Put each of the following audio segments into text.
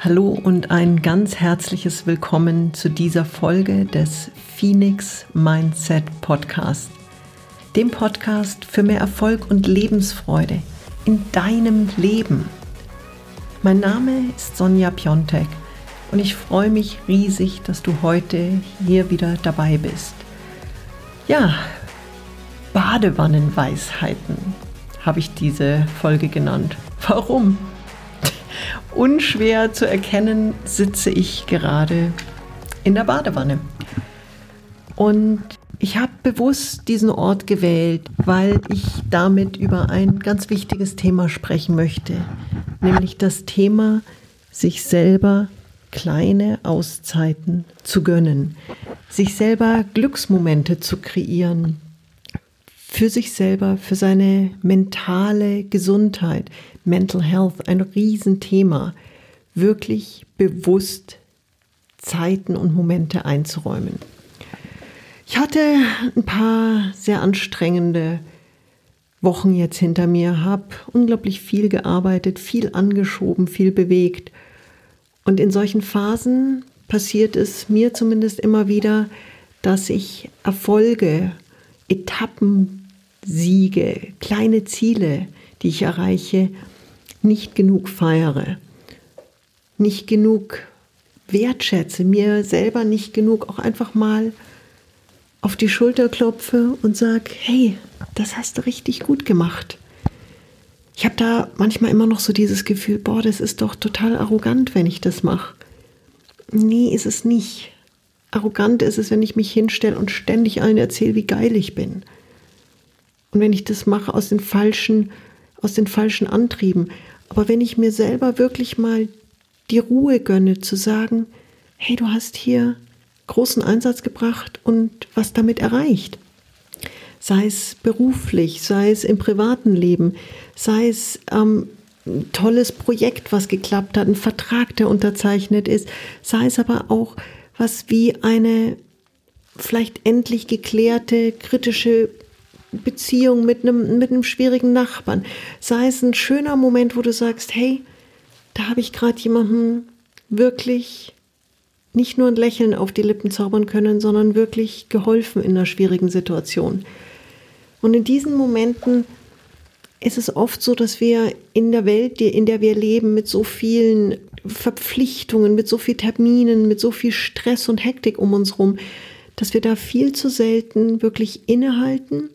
Hallo und ein ganz herzliches Willkommen zu dieser Folge des Phoenix Mindset Podcast, dem Podcast für mehr Erfolg und Lebensfreude in deinem Leben. Mein Name ist Sonja Piontek und ich freue mich riesig, dass du heute hier wieder dabei bist. Ja, Badewannenweisheiten habe ich diese Folge genannt. Warum? Unschwer zu erkennen, sitze ich gerade in der Badewanne. Und ich habe bewusst diesen Ort gewählt, weil ich damit über ein ganz wichtiges Thema sprechen möchte, nämlich das Thema, sich selber kleine Auszeiten zu gönnen, sich selber Glücksmomente zu kreieren, für sich selber, für seine mentale Gesundheit, Mental Health, ein Riesenthema, wirklich bewusst Zeiten und Momente einzuräumen. Ich hatte ein paar sehr anstrengende Wochen jetzt hinter mir, habe unglaublich viel gearbeitet, viel angeschoben, viel bewegt. Und in solchen Phasen passiert es mir zumindest immer wieder, dass ich Erfolge Etappensiege, kleine Ziele, die ich erreiche, nicht genug feiere, nicht genug wertschätze, mir selber nicht genug auch einfach mal auf die Schulter klopfe und sage, hey, das hast du richtig gut gemacht. Ich habe da manchmal immer noch so dieses Gefühl, boah, das ist doch total arrogant, wenn ich das mache. Nee, ist es nicht. Arrogant ist es, wenn ich mich hinstelle und ständig allen erzähle, wie geil ich bin. Und wenn ich das mache aus den falschen, aus den falschen Antrieben. Aber wenn ich mir selber wirklich mal die Ruhe gönne, zu sagen, hey, du hast hier großen Einsatz gebracht und was damit erreicht. Sei es beruflich, sei es im privaten Leben, sei es ähm, ein tolles Projekt, was geklappt hat, ein Vertrag, der unterzeichnet ist, sei es aber auch was wie eine vielleicht endlich geklärte kritische Beziehung mit einem, mit einem schwierigen Nachbarn. Sei es ein schöner Moment, wo du sagst, hey, da habe ich gerade jemandem wirklich nicht nur ein Lächeln auf die Lippen zaubern können, sondern wirklich geholfen in einer schwierigen Situation. Und in diesen Momenten ist es oft so, dass wir in der Welt, in der wir leben, mit so vielen Verpflichtungen, mit so vielen Terminen, mit so viel Stress und Hektik um uns herum, dass wir da viel zu selten wirklich innehalten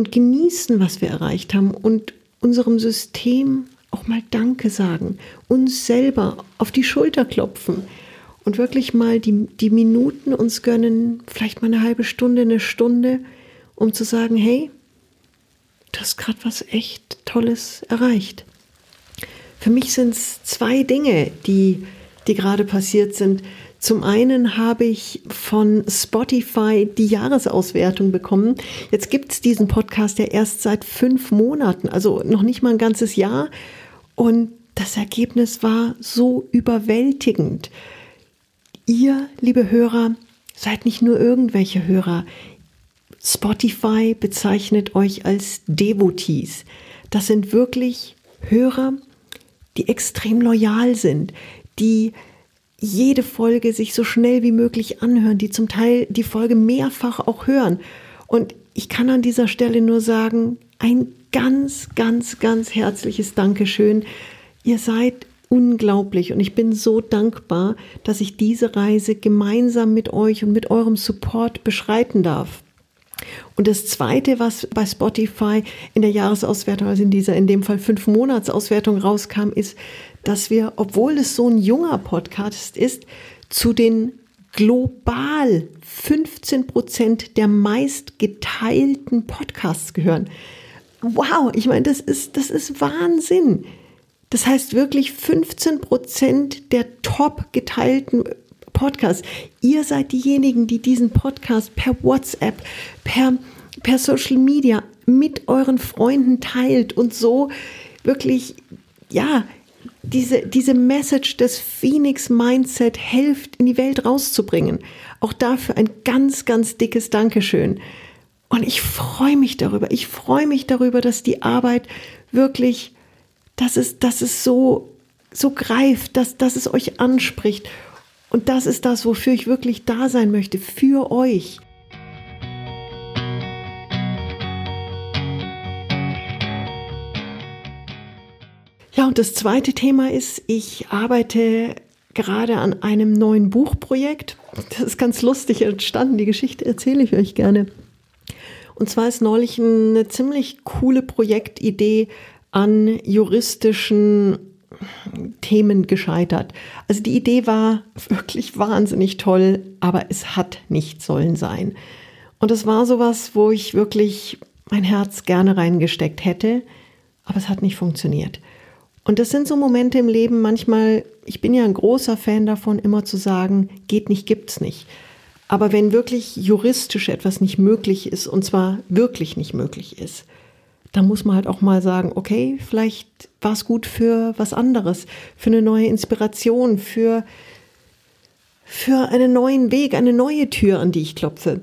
und genießen, was wir erreicht haben und unserem System auch mal Danke sagen, uns selber auf die Schulter klopfen und wirklich mal die, die Minuten uns gönnen, vielleicht mal eine halbe Stunde, eine Stunde, um zu sagen, hey, du hast gerade was echt Tolles erreicht. Für mich sind es zwei Dinge, die, die gerade passiert sind. Zum einen habe ich von Spotify die Jahresauswertung bekommen. Jetzt gibt es diesen Podcast ja erst seit fünf Monaten, also noch nicht mal ein ganzes Jahr. Und das Ergebnis war so überwältigend. Ihr, liebe Hörer, seid nicht nur irgendwelche Hörer. Spotify bezeichnet euch als Devotees. Das sind wirklich Hörer, die extrem loyal sind, die jede Folge sich so schnell wie möglich anhören, die zum Teil die Folge mehrfach auch hören. Und ich kann an dieser Stelle nur sagen, ein ganz, ganz, ganz herzliches Dankeschön. Ihr seid unglaublich und ich bin so dankbar, dass ich diese Reise gemeinsam mit euch und mit eurem Support beschreiten darf. Und das Zweite, was bei Spotify in der Jahresauswertung, also in dieser, in dem Fall fünf Monatsauswertung rauskam, ist, dass wir, obwohl es so ein junger Podcast ist, zu den global 15 Prozent der meist geteilten Podcasts gehören. Wow, ich meine, das ist, das ist Wahnsinn. Das heißt wirklich 15 Prozent der top geteilten Podcast. Ihr seid diejenigen, die diesen Podcast per WhatsApp, per, per Social Media mit euren Freunden teilt und so wirklich, ja, diese, diese Message des Phoenix Mindset hilft, in die Welt rauszubringen. Auch dafür ein ganz, ganz dickes Dankeschön. Und ich freue mich darüber. Ich freue mich darüber, dass die Arbeit wirklich, dass es, dass es so so greift, dass, dass es euch anspricht. Und das ist das, wofür ich wirklich da sein möchte, für euch. Ja, und das zweite Thema ist, ich arbeite gerade an einem neuen Buchprojekt. Das ist ganz lustig entstanden, die Geschichte erzähle ich euch gerne. Und zwar ist neulich eine ziemlich coole Projektidee an juristischen Themen gescheitert. Also die Idee war wirklich wahnsinnig toll, aber es hat nicht sollen sein. Und es war sowas, wo ich wirklich mein Herz gerne reingesteckt hätte, aber es hat nicht funktioniert. Und das sind so Momente im Leben manchmal, ich bin ja ein großer Fan davon, immer zu sagen, geht nicht, gibt's nicht. Aber wenn wirklich juristisch etwas nicht möglich ist, und zwar wirklich nicht möglich ist, dann muss man halt auch mal sagen, okay, vielleicht war es gut für was anderes, für eine neue Inspiration, für, für einen neuen Weg, eine neue Tür, an die ich klopfe.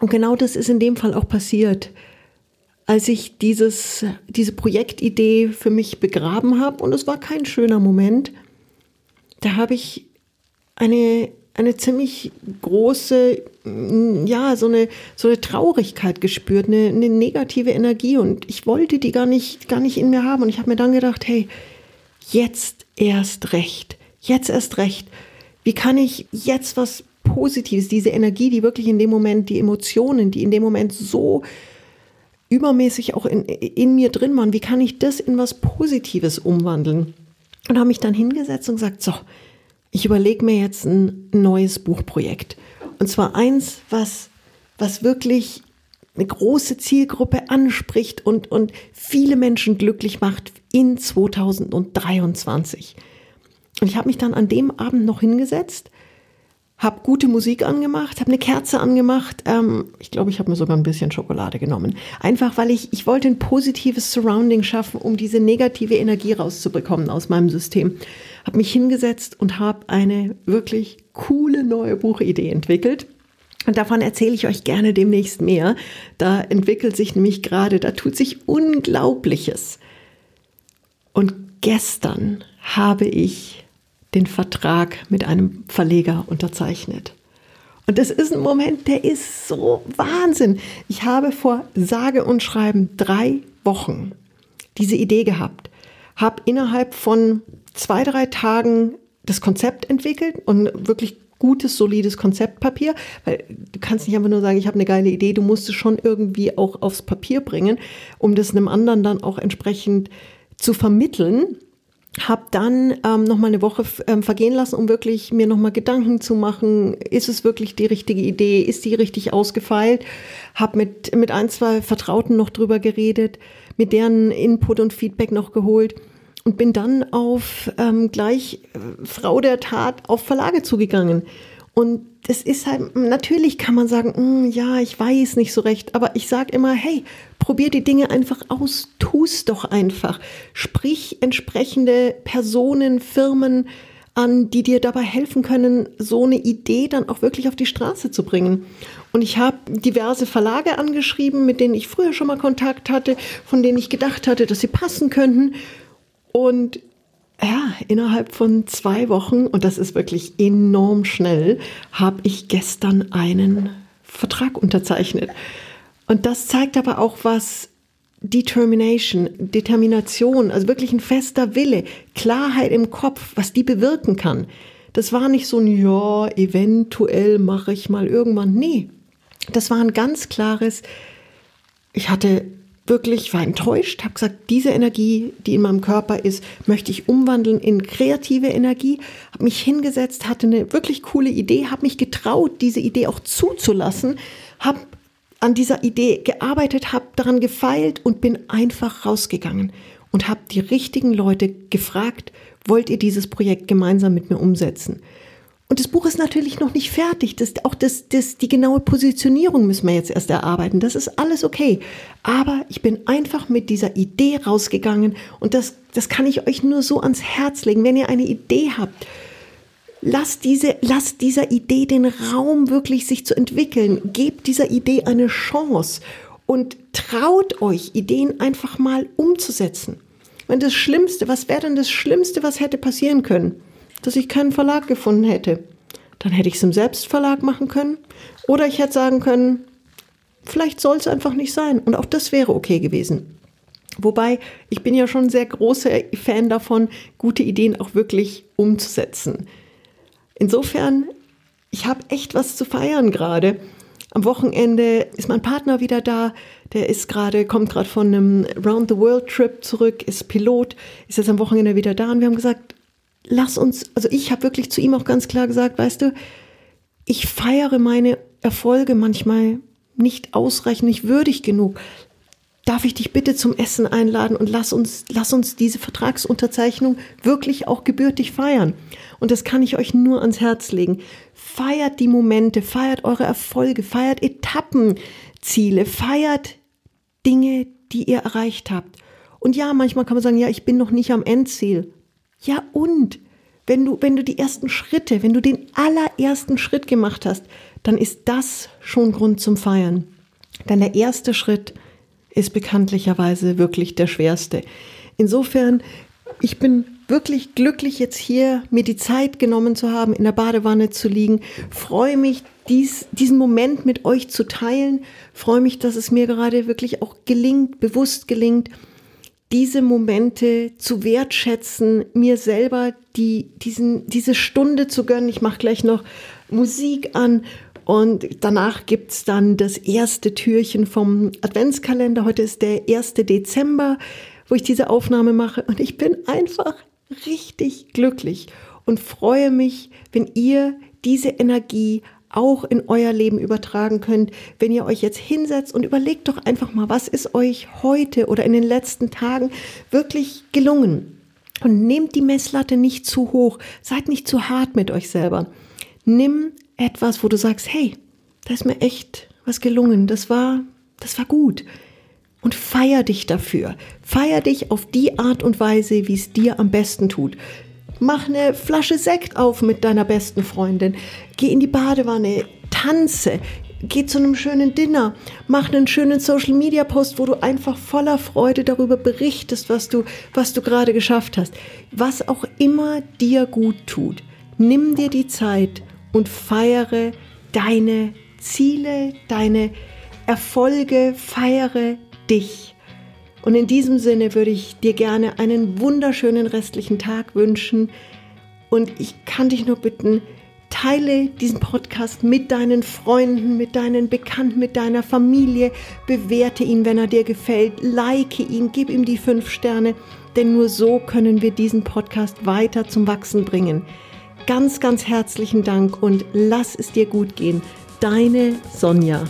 Und genau das ist in dem Fall auch passiert. Als ich dieses, diese Projektidee für mich begraben habe, und es war kein schöner Moment, da habe ich eine eine ziemlich große, mm, ja, so eine, so eine Traurigkeit gespürt, eine, eine negative Energie und ich wollte die gar nicht, gar nicht in mir haben und ich habe mir dann gedacht, hey, jetzt erst recht, jetzt erst recht. Wie kann ich jetzt was Positives, diese Energie, die wirklich in dem Moment, die Emotionen, die in dem Moment so übermäßig auch in, in mir drin waren, wie kann ich das in was Positives umwandeln? Und habe mich dann hingesetzt und gesagt, so, ich überlege mir jetzt ein neues Buchprojekt. Und zwar eins, was, was wirklich eine große Zielgruppe anspricht und, und viele Menschen glücklich macht in 2023. Und ich habe mich dann an dem Abend noch hingesetzt habe gute Musik angemacht, habe eine Kerze angemacht. Ähm, ich glaube, ich habe mir sogar ein bisschen Schokolade genommen. Einfach, weil ich, ich wollte ein positives Surrounding schaffen, um diese negative Energie rauszubekommen aus meinem System. Habe mich hingesetzt und habe eine wirklich coole neue Buchidee entwickelt. Und davon erzähle ich euch gerne demnächst mehr. Da entwickelt sich nämlich gerade, da tut sich Unglaubliches. Und gestern habe ich den Vertrag mit einem Verleger unterzeichnet. Und das ist ein Moment, der ist so Wahnsinn. Ich habe vor sage und schreiben drei Wochen diese Idee gehabt, habe innerhalb von zwei, drei Tagen das Konzept entwickelt und wirklich gutes, solides Konzeptpapier, weil du kannst nicht einfach nur sagen, ich habe eine geile Idee, du musst es schon irgendwie auch aufs Papier bringen, um das einem anderen dann auch entsprechend zu vermitteln habe dann ähm, noch mal eine Woche ähm, vergehen lassen, um wirklich mir noch mal Gedanken zu machen, ist es wirklich die richtige Idee, ist die richtig ausgefeilt? Habe mit mit ein zwei Vertrauten noch drüber geredet, mit deren Input und Feedback noch geholt und bin dann auf ähm, gleich äh, Frau der Tat auf Verlage zugegangen und das ist halt, natürlich kann man sagen, hm, ja, ich weiß nicht so recht, aber ich sage immer, hey, probier die Dinge einfach aus, tu's doch einfach. Sprich entsprechende Personen, Firmen an, die dir dabei helfen können, so eine Idee dann auch wirklich auf die Straße zu bringen. Und ich habe diverse Verlage angeschrieben, mit denen ich früher schon mal Kontakt hatte, von denen ich gedacht hatte, dass sie passen könnten. Und ja, innerhalb von zwei Wochen, und das ist wirklich enorm schnell, habe ich gestern einen Vertrag unterzeichnet. Und das zeigt aber auch was Determination, Determination, also wirklich ein fester Wille, Klarheit im Kopf, was die bewirken kann. Das war nicht so ein, ja, eventuell mache ich mal irgendwann. Nee, das war ein ganz klares, ich hatte wirklich, war enttäuscht, habe gesagt, diese Energie, die in meinem Körper ist, möchte ich umwandeln in kreative Energie, habe mich hingesetzt, hatte eine wirklich coole Idee, habe mich getraut, diese Idee auch zuzulassen, habe an dieser Idee gearbeitet, habe daran gefeilt und bin einfach rausgegangen und habe die richtigen Leute gefragt, wollt ihr dieses Projekt gemeinsam mit mir umsetzen? Und das Buch ist natürlich noch nicht fertig. Das, auch das, das, die genaue Positionierung müssen wir jetzt erst erarbeiten. Das ist alles okay. Aber ich bin einfach mit dieser Idee rausgegangen und das, das kann ich euch nur so ans Herz legen. Wenn ihr eine Idee habt, lasst, diese, lasst dieser Idee den Raum wirklich sich zu entwickeln. Gebt dieser Idee eine Chance und traut euch, Ideen einfach mal umzusetzen. Wenn das Schlimmste, was wäre denn das Schlimmste, was hätte passieren können? Dass ich keinen Verlag gefunden hätte. Dann hätte ich es im Selbstverlag machen können. Oder ich hätte sagen können, vielleicht soll es einfach nicht sein. Und auch das wäre okay gewesen. Wobei, ich bin ja schon ein sehr großer Fan davon, gute Ideen auch wirklich umzusetzen. Insofern, ich habe echt was zu feiern gerade. Am Wochenende ist mein Partner wieder da. Der ist gerade, kommt gerade von einem Round the World Trip zurück, ist Pilot, ist jetzt am Wochenende wieder da. Und wir haben gesagt, lass uns, also ich habe wirklich zu ihm auch ganz klar gesagt, weißt du, ich feiere meine Erfolge manchmal nicht ausreichend, nicht würdig genug. Darf ich dich bitte zum Essen einladen und lass uns, lass uns diese Vertragsunterzeichnung wirklich auch gebürtig feiern. Und das kann ich euch nur ans Herz legen. Feiert die Momente, feiert eure Erfolge, feiert Etappenziele, feiert Dinge, die ihr erreicht habt. Und ja, manchmal kann man sagen, ja, ich bin noch nicht am Endziel. Ja, und? Wenn du, wenn du die ersten Schritte, wenn du den allerersten Schritt gemacht hast, dann ist das schon Grund zum Feiern. Denn der erste Schritt ist bekanntlicherweise wirklich der schwerste. Insofern, ich bin wirklich glücklich, jetzt hier mir die Zeit genommen zu haben, in der Badewanne zu liegen. Freue mich, dies, diesen Moment mit euch zu teilen. Freue mich, dass es mir gerade wirklich auch gelingt, bewusst gelingt, diese Momente zu wertschätzen, mir selber die, diesen, diese Stunde zu gönnen. Ich mache gleich noch Musik an und danach gibt's dann das erste Türchen vom Adventskalender. Heute ist der 1. Dezember, wo ich diese Aufnahme mache. Und ich bin einfach richtig glücklich und freue mich, wenn ihr diese Energie auch in euer Leben übertragen könnt, wenn ihr euch jetzt hinsetzt und überlegt doch einfach mal, was ist euch heute oder in den letzten Tagen wirklich gelungen. Und nehmt die Messlatte nicht zu hoch, seid nicht zu hart mit euch selber. Nimm etwas, wo du sagst, hey, da ist mir echt was gelungen, das war, das war gut. Und feier dich dafür. Feier dich auf die Art und Weise, wie es dir am besten tut. Mach eine Flasche Sekt auf mit deiner besten Freundin. Geh in die Badewanne, tanze, geh zu einem schönen Dinner, mach einen schönen Social Media Post, wo du einfach voller Freude darüber berichtest, was du, was du gerade geschafft hast. Was auch immer dir gut tut. Nimm dir die Zeit und feiere deine Ziele, deine Erfolge, feiere dich. Und in diesem Sinne würde ich dir gerne einen wunderschönen restlichen Tag wünschen. Und ich kann dich nur bitten, teile diesen Podcast mit deinen Freunden, mit deinen Bekannten, mit deiner Familie. Bewerte ihn, wenn er dir gefällt. Like ihn, gib ihm die fünf Sterne. Denn nur so können wir diesen Podcast weiter zum Wachsen bringen. Ganz, ganz herzlichen Dank und lass es dir gut gehen. Deine Sonja.